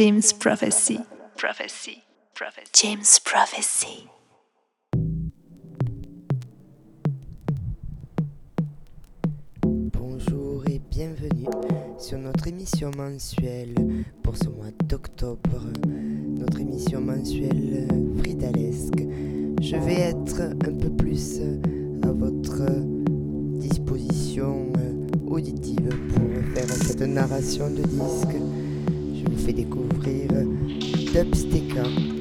James Prophecy. Prophecy. Prophecy. James Prophecy. Bonjour et bienvenue sur notre émission mensuelle pour ce mois d'octobre. Notre émission mensuelle fridalesque. Je vais être un peu plus à votre disposition auditive pour faire cette narration de disque. Fais découvrir Dubsteka.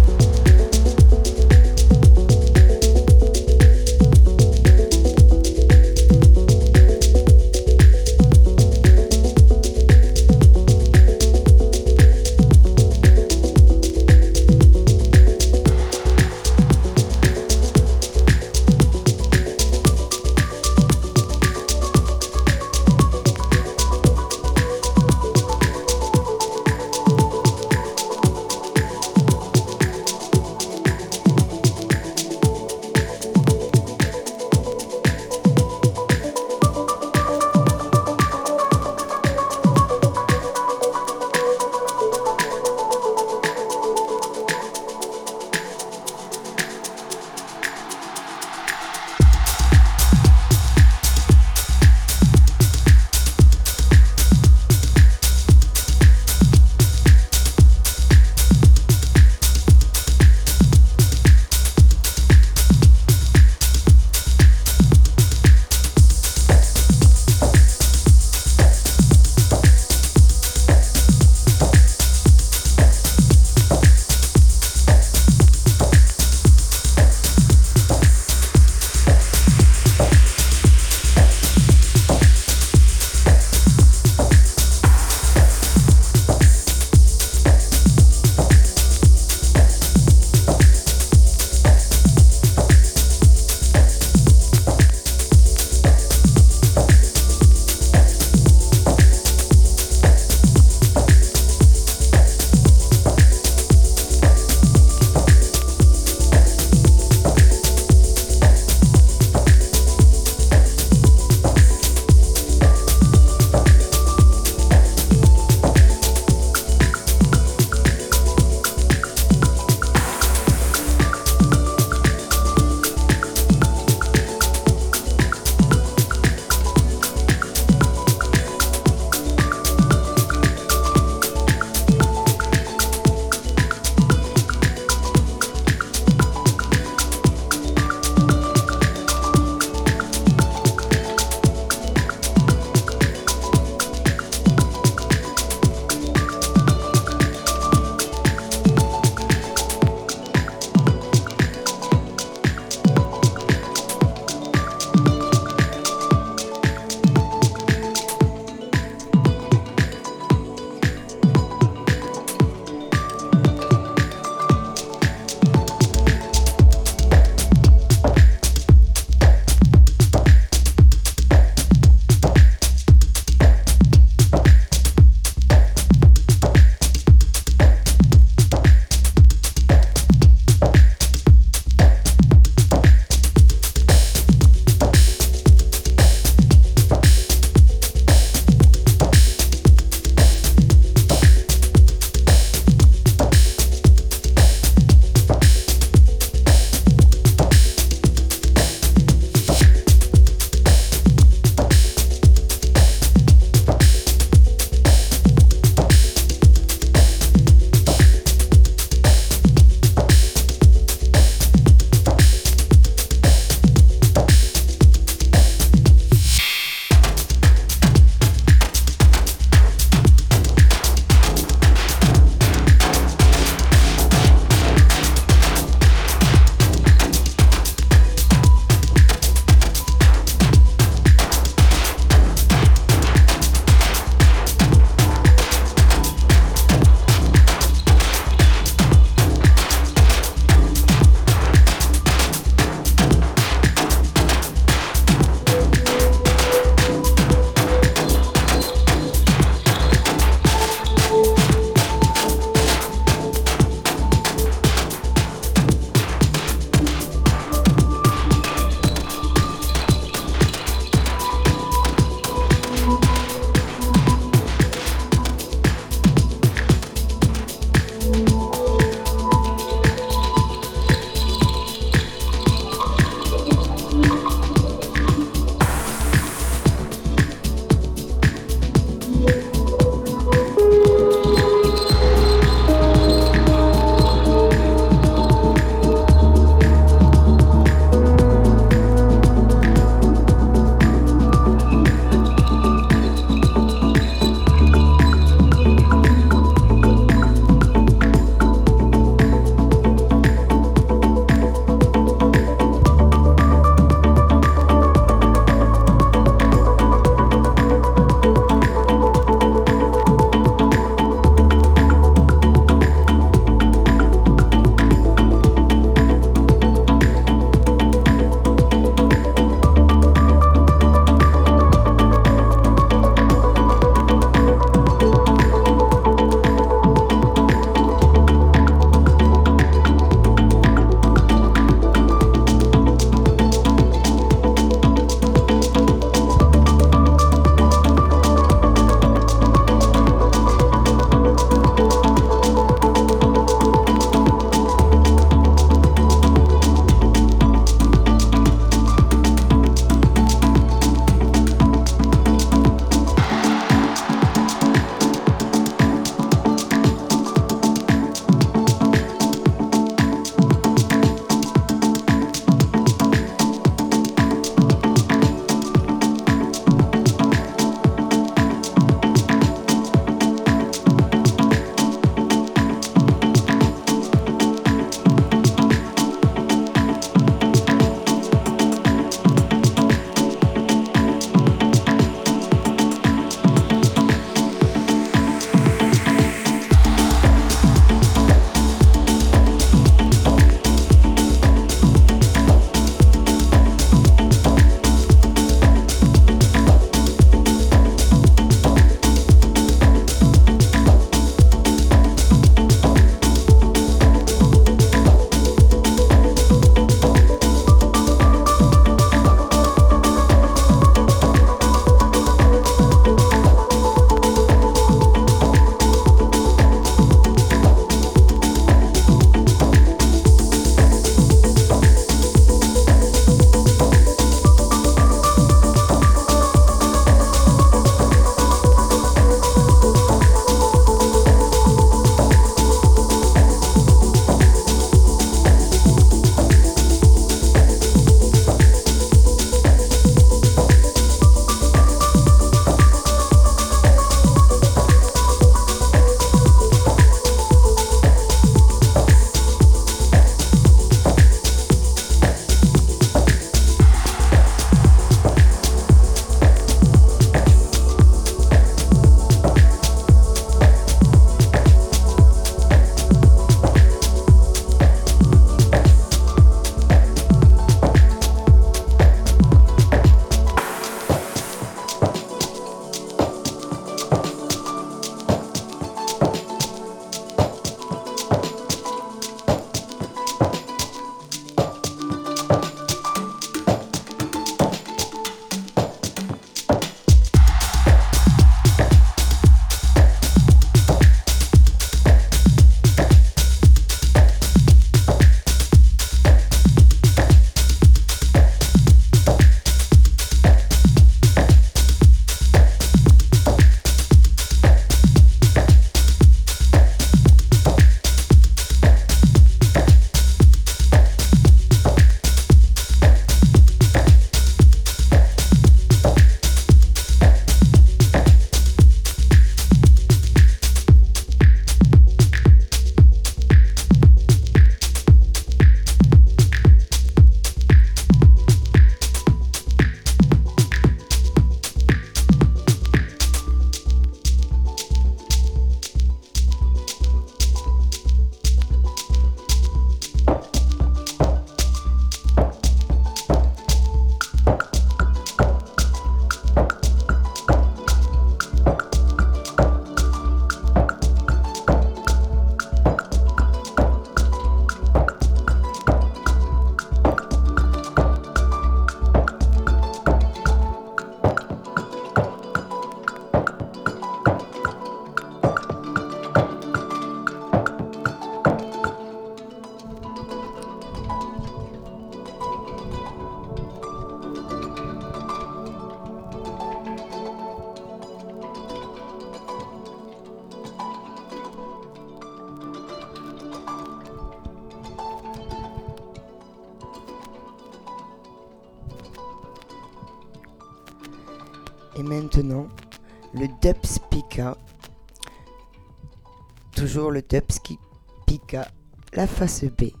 La face B.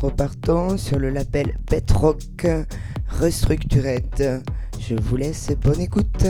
repartons sur le label Betrock Restructured. Je vous laisse bonne écoute.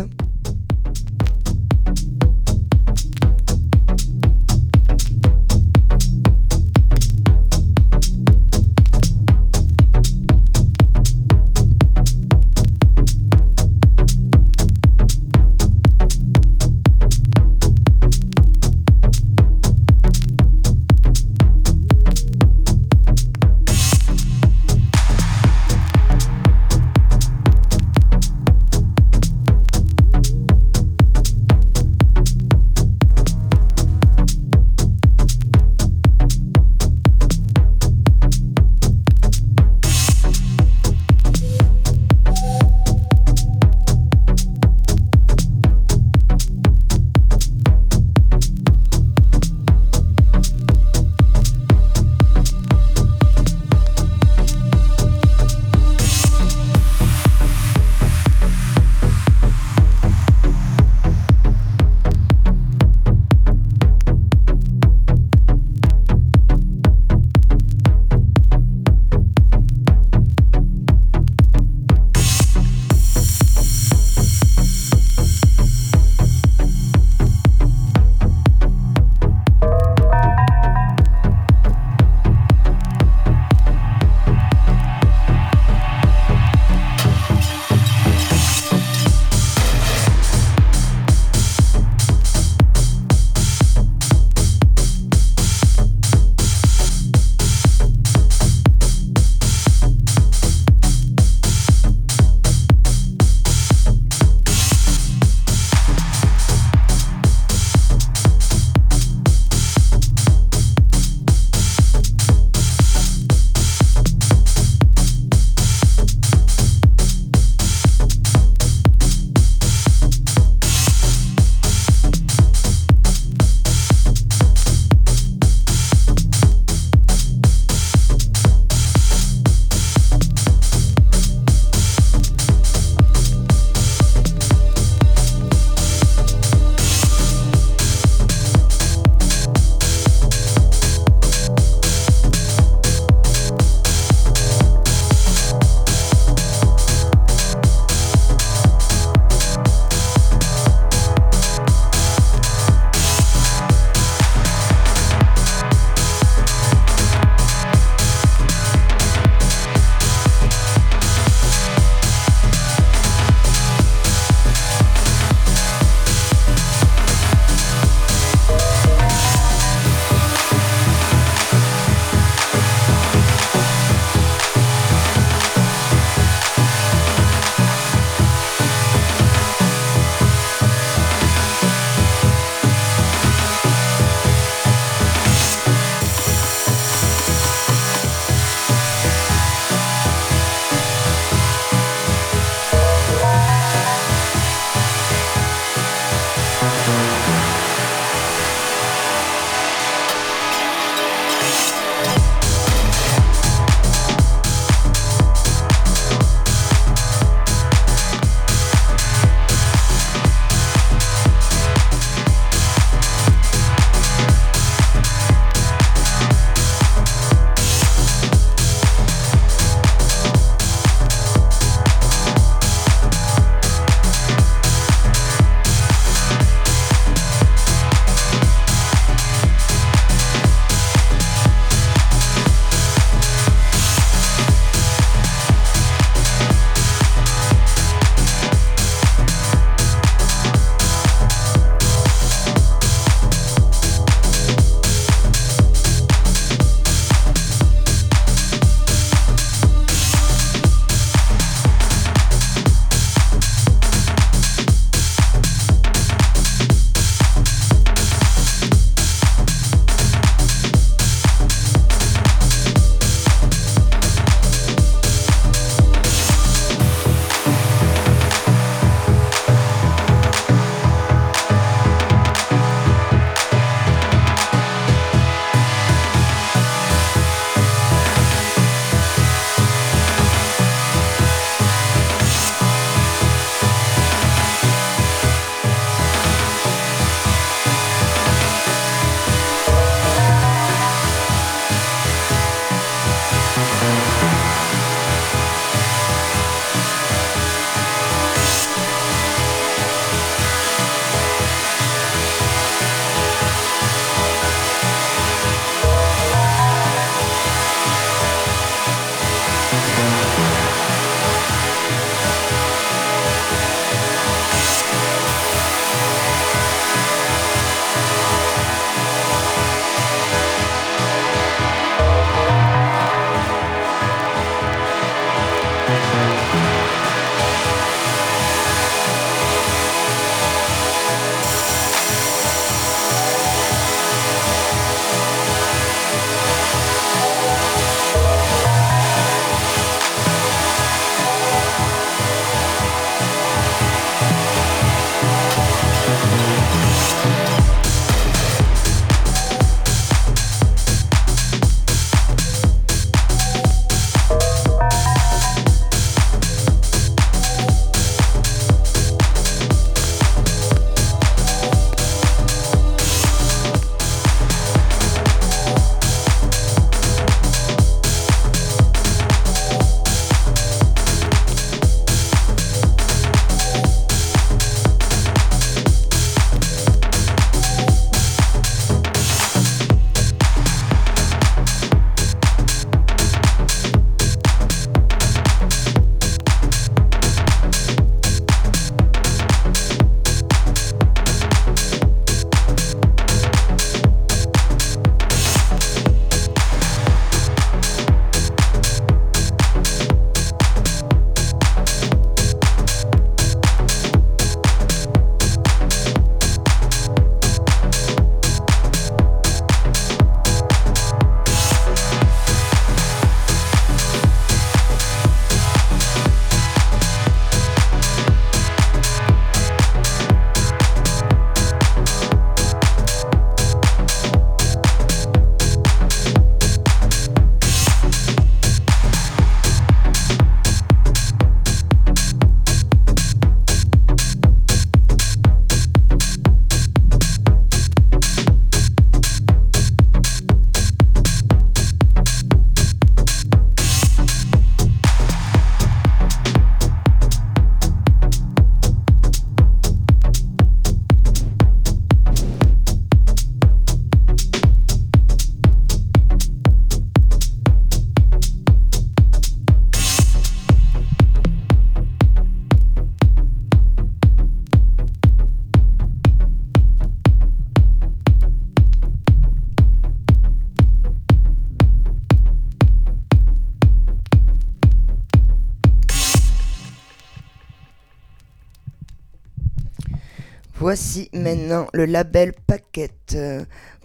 Voici maintenant le label Paquette.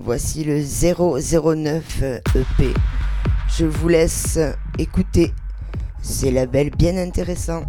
Voici le 009 EP. Je vous laisse écouter ces labels bien intéressants.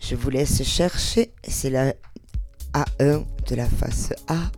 Je vous laisse chercher, c'est la A1 de la face A.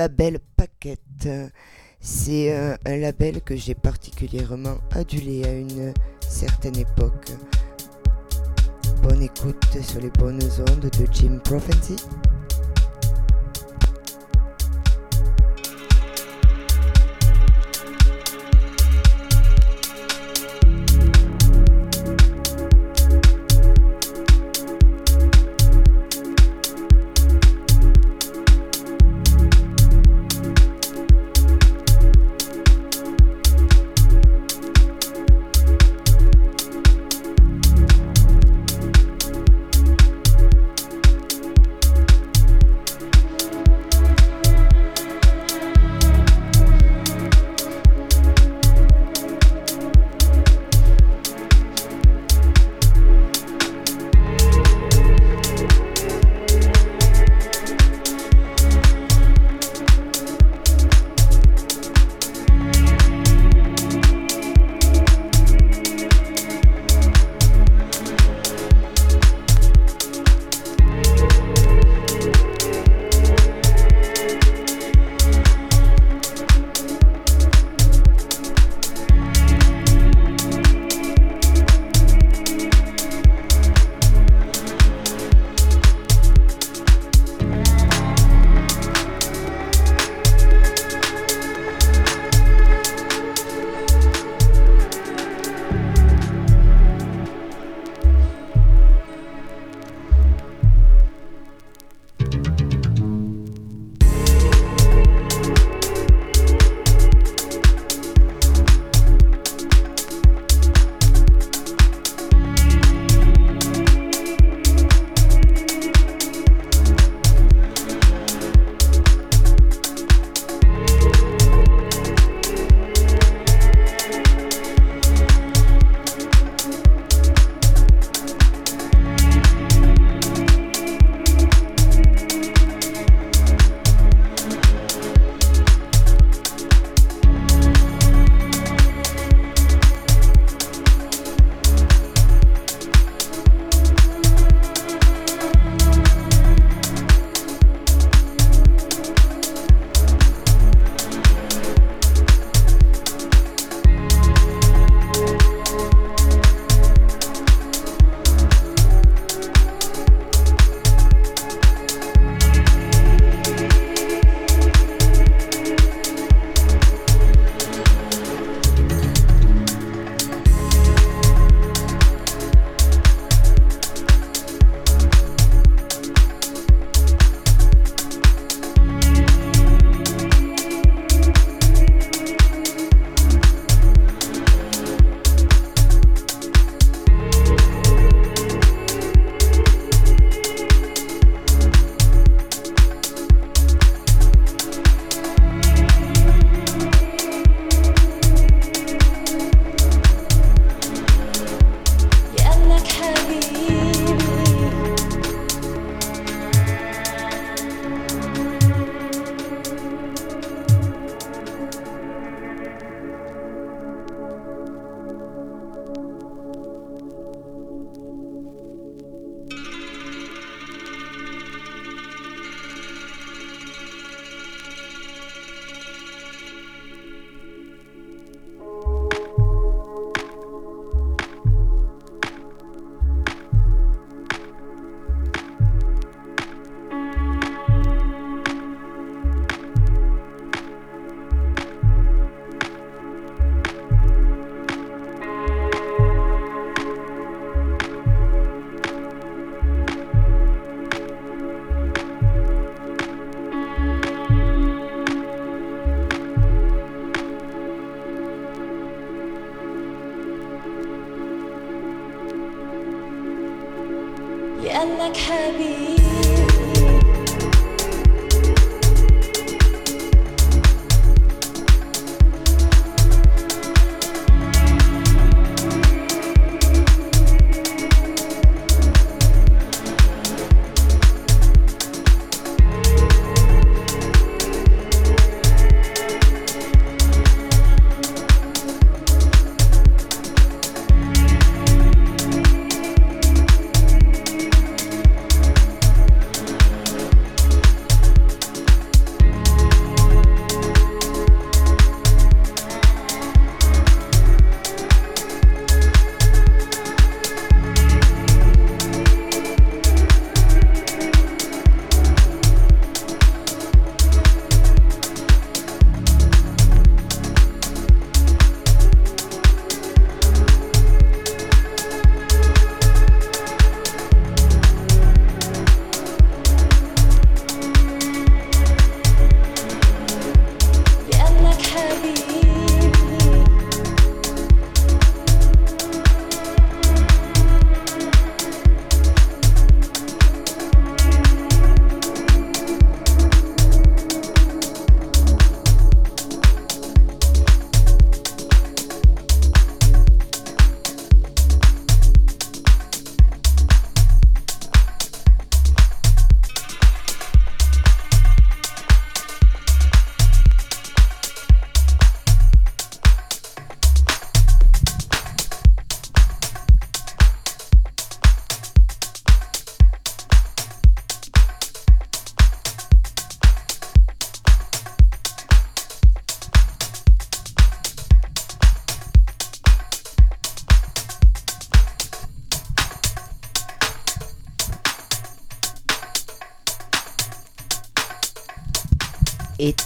label Paquette. C'est euh, un label que j'ai particulièrement adulé à une certaine époque. Bonne écoute sur les bonnes ondes de Jim Prophecy.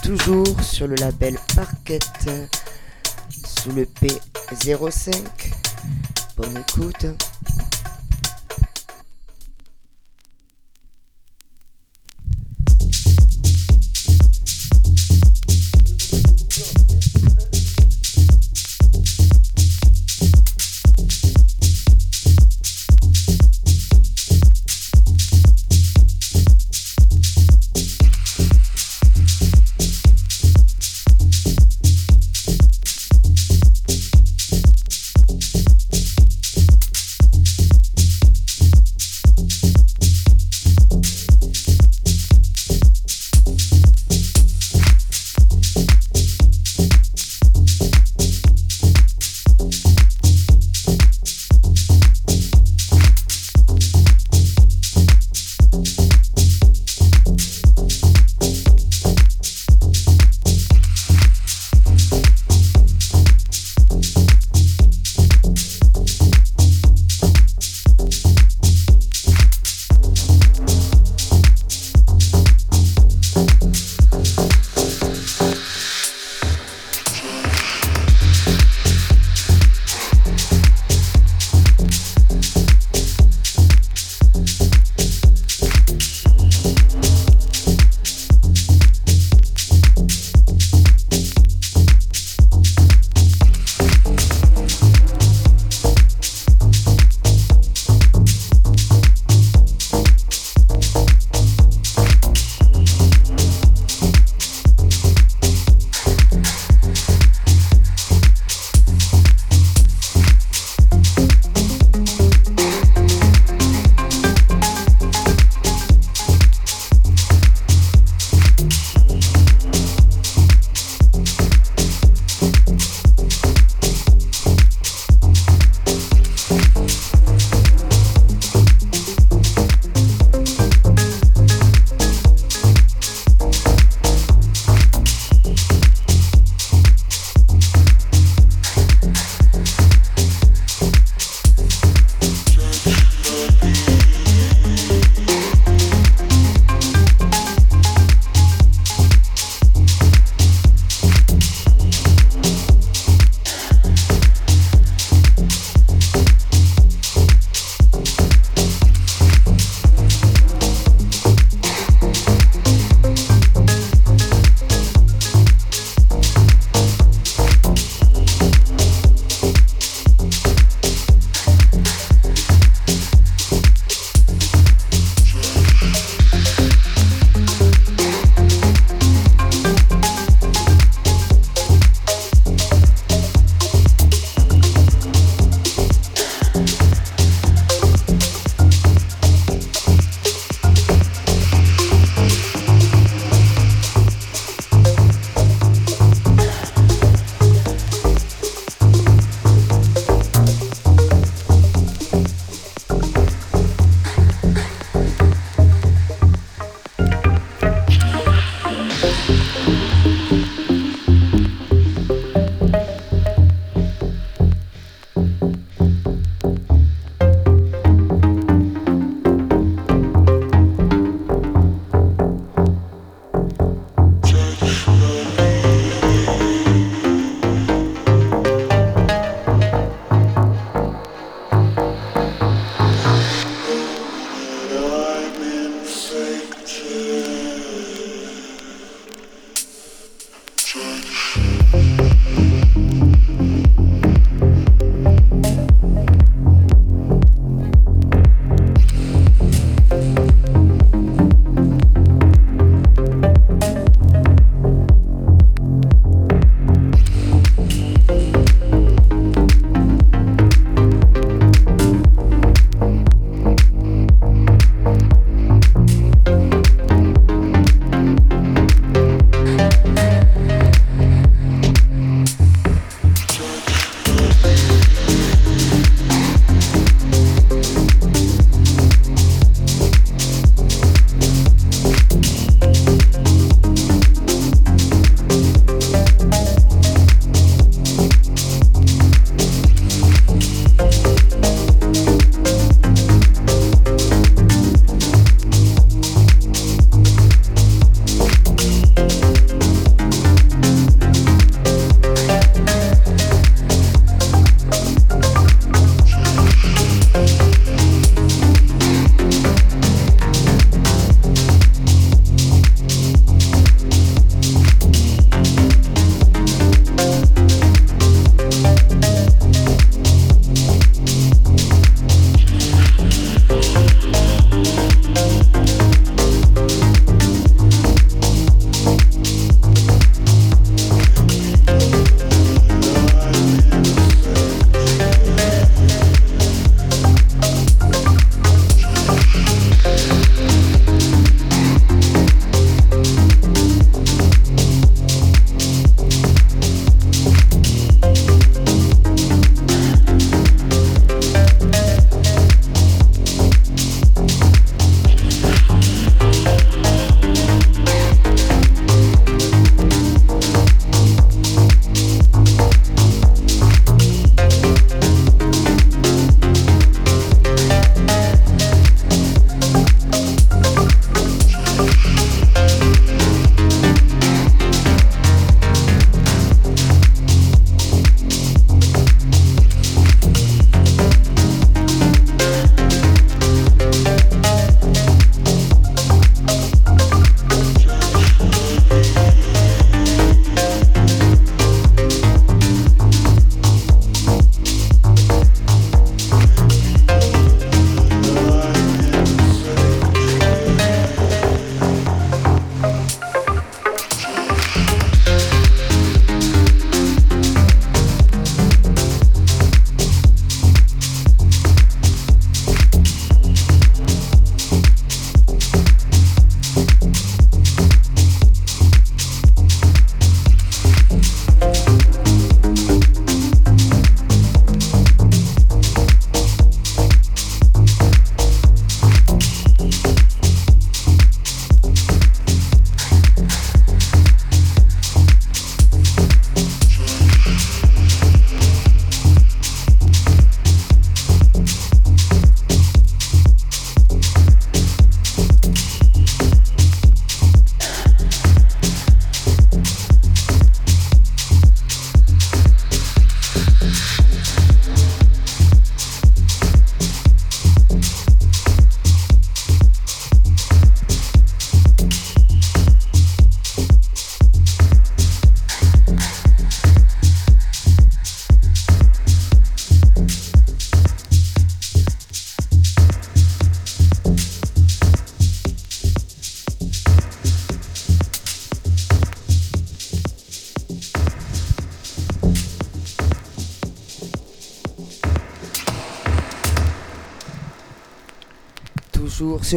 Toujours sur le label Parquet, sous le P05. Bonne écoute.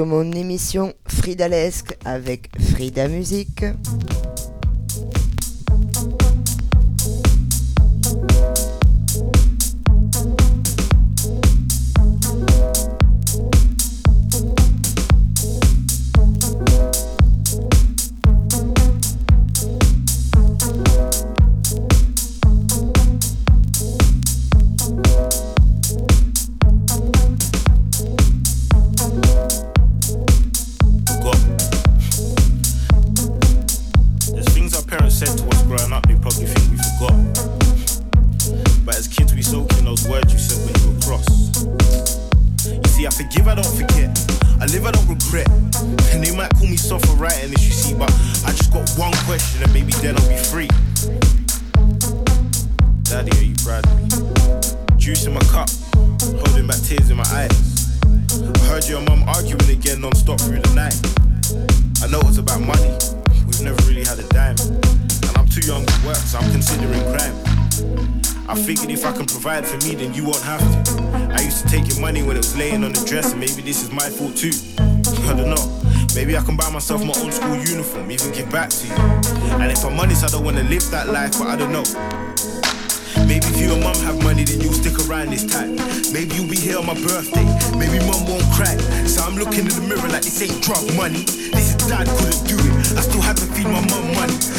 mon émission Fridalesque avec Frida Musique.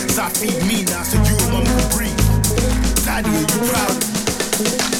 'Cause I feed me now, so you and mama can breathe. Daddy, are you proud?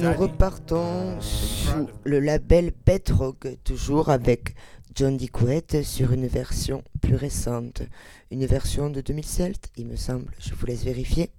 Nous repartons sous le label Bedrock, toujours avec John Dicouette sur une version plus récente. Une version de 2007, il me semble. Je vous laisse vérifier.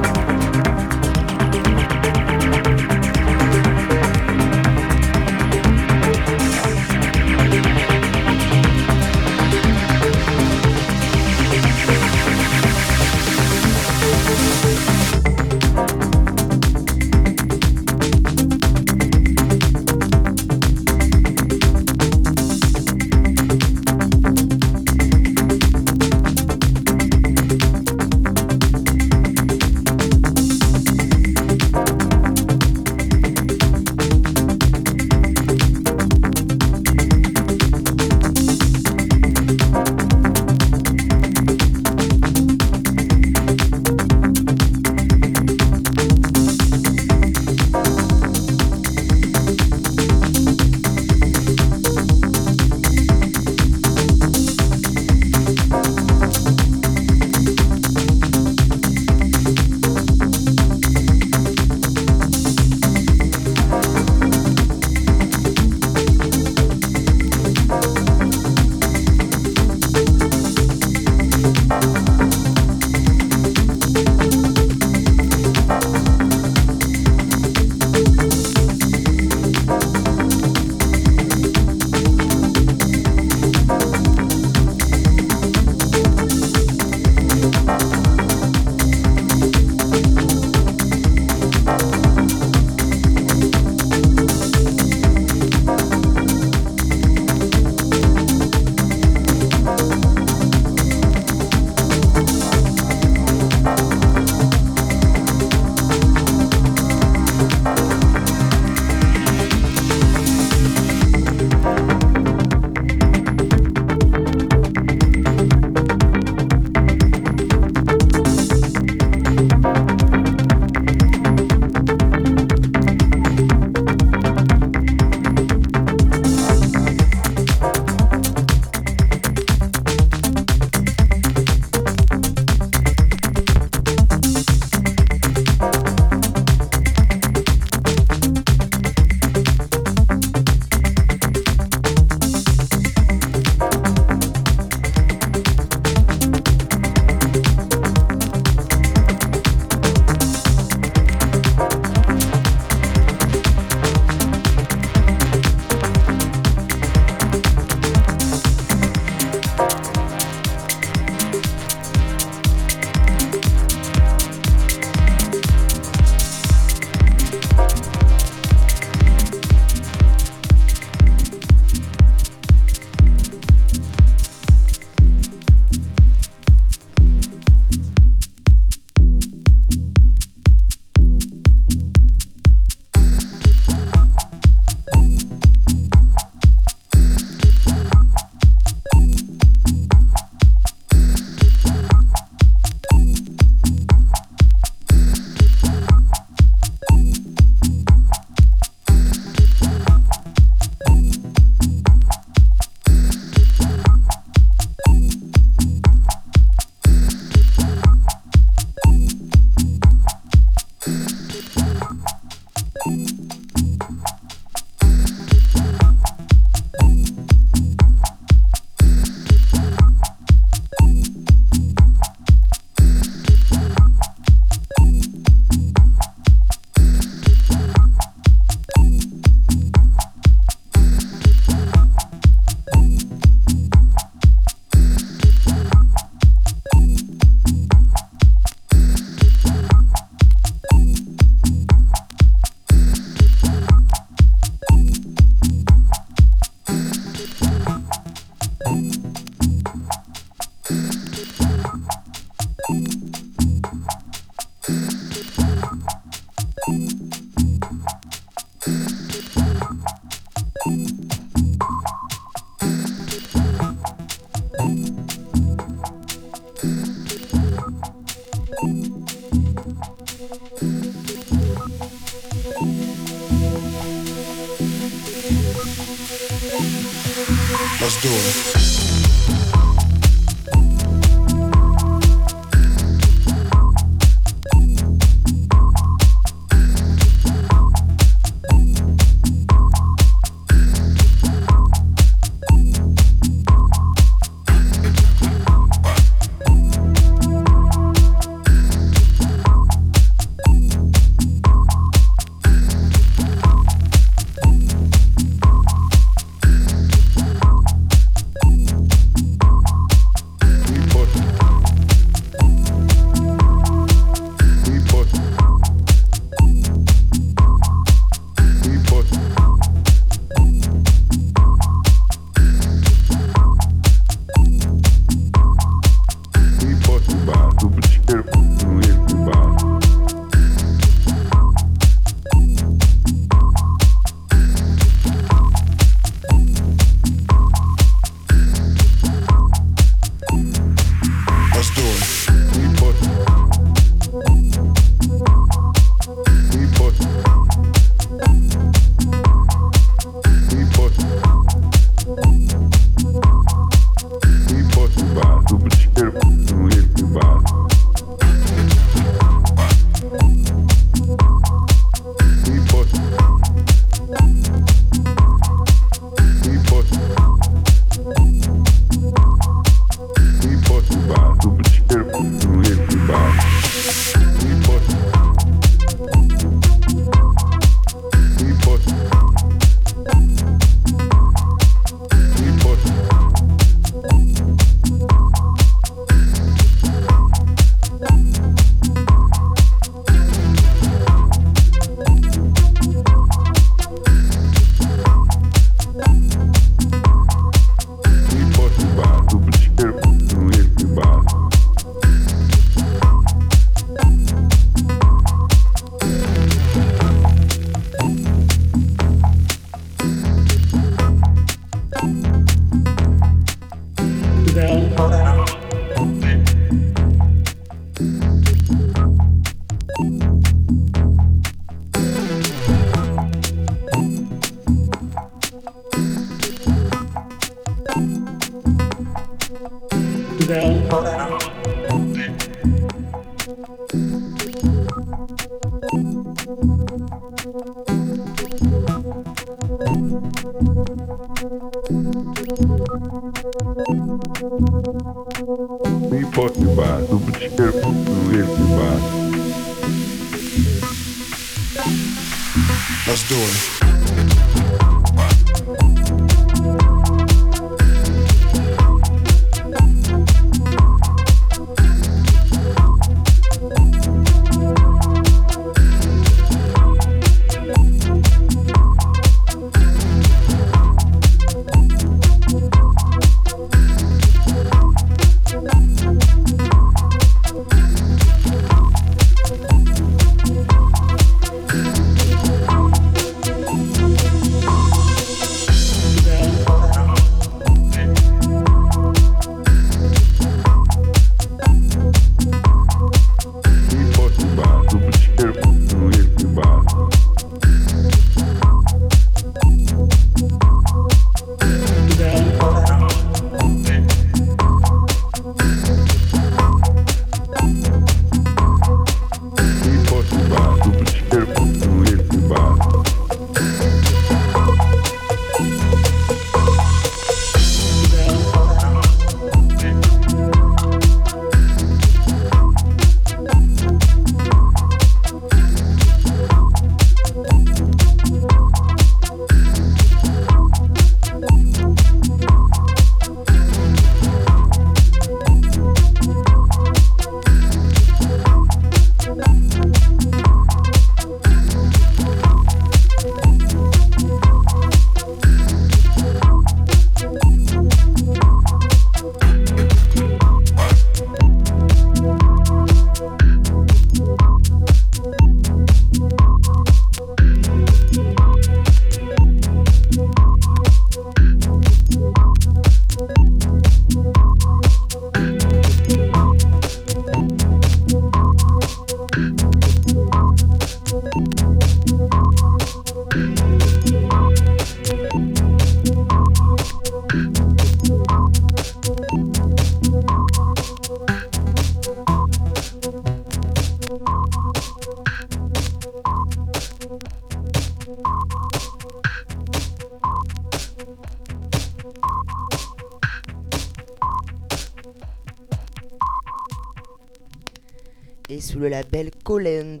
Le label Colend,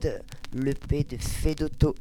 le P de Fedoto.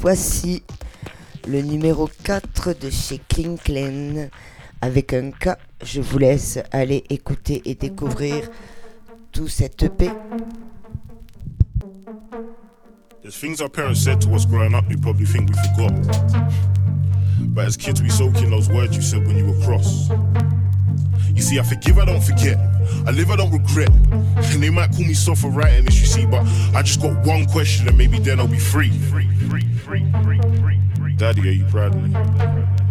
Voici le numéro 4 de chez Klinklen avec un K. Je vous laisse aller écouter et découvrir tout cette EP. There's things our parents said to us growing up, we probably think we forgot. But as kids, we soak in those words you said when you were cross. You see, I forgive, I don't forget. I live, I don't regret. And they might call me soft for writing this, you see, but I just got one question and maybe then I'll be free. Daddy, are you proud of me?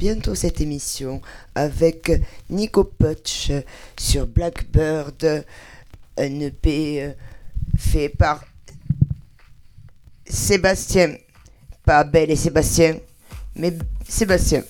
Bientôt cette émission avec Nico Putsch sur Blackbird, un EP euh, fait par Sébastien. Pas Belle et Sébastien, mais Sébastien.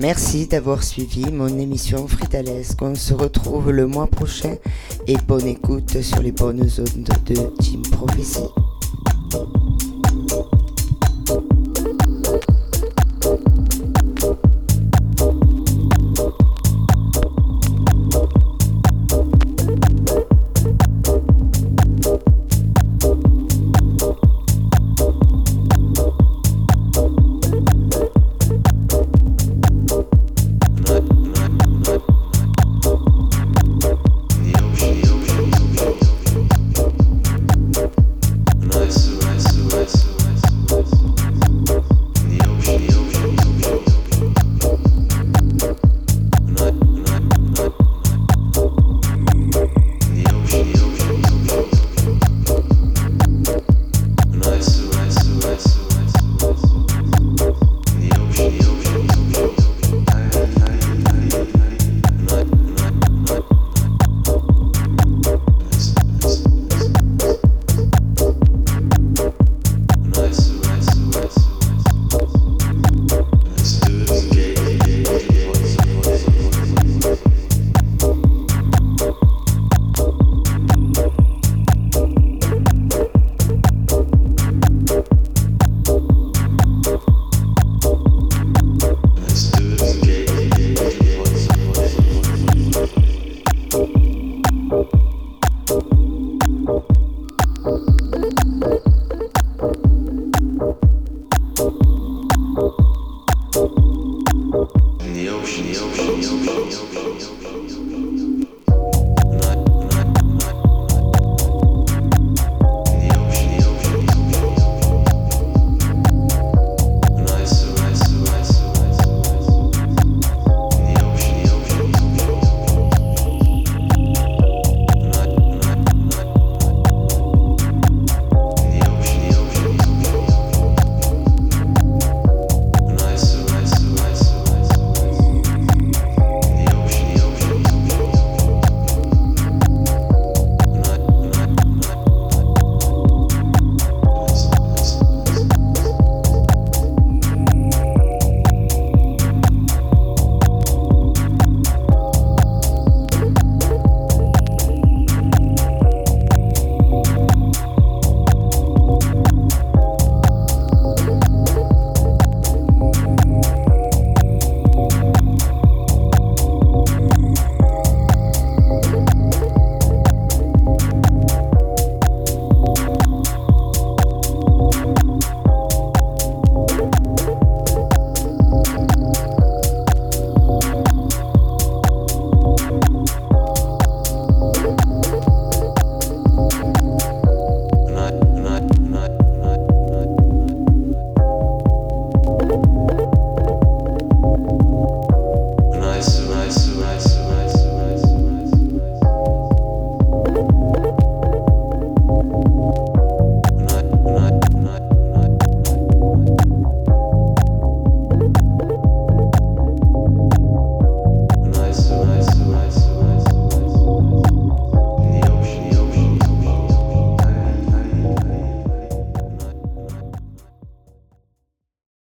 Merci d'avoir suivi mon émission Fritalesque. On se retrouve le mois prochain et bonne écoute sur les bonnes ondes de Team Prophecy.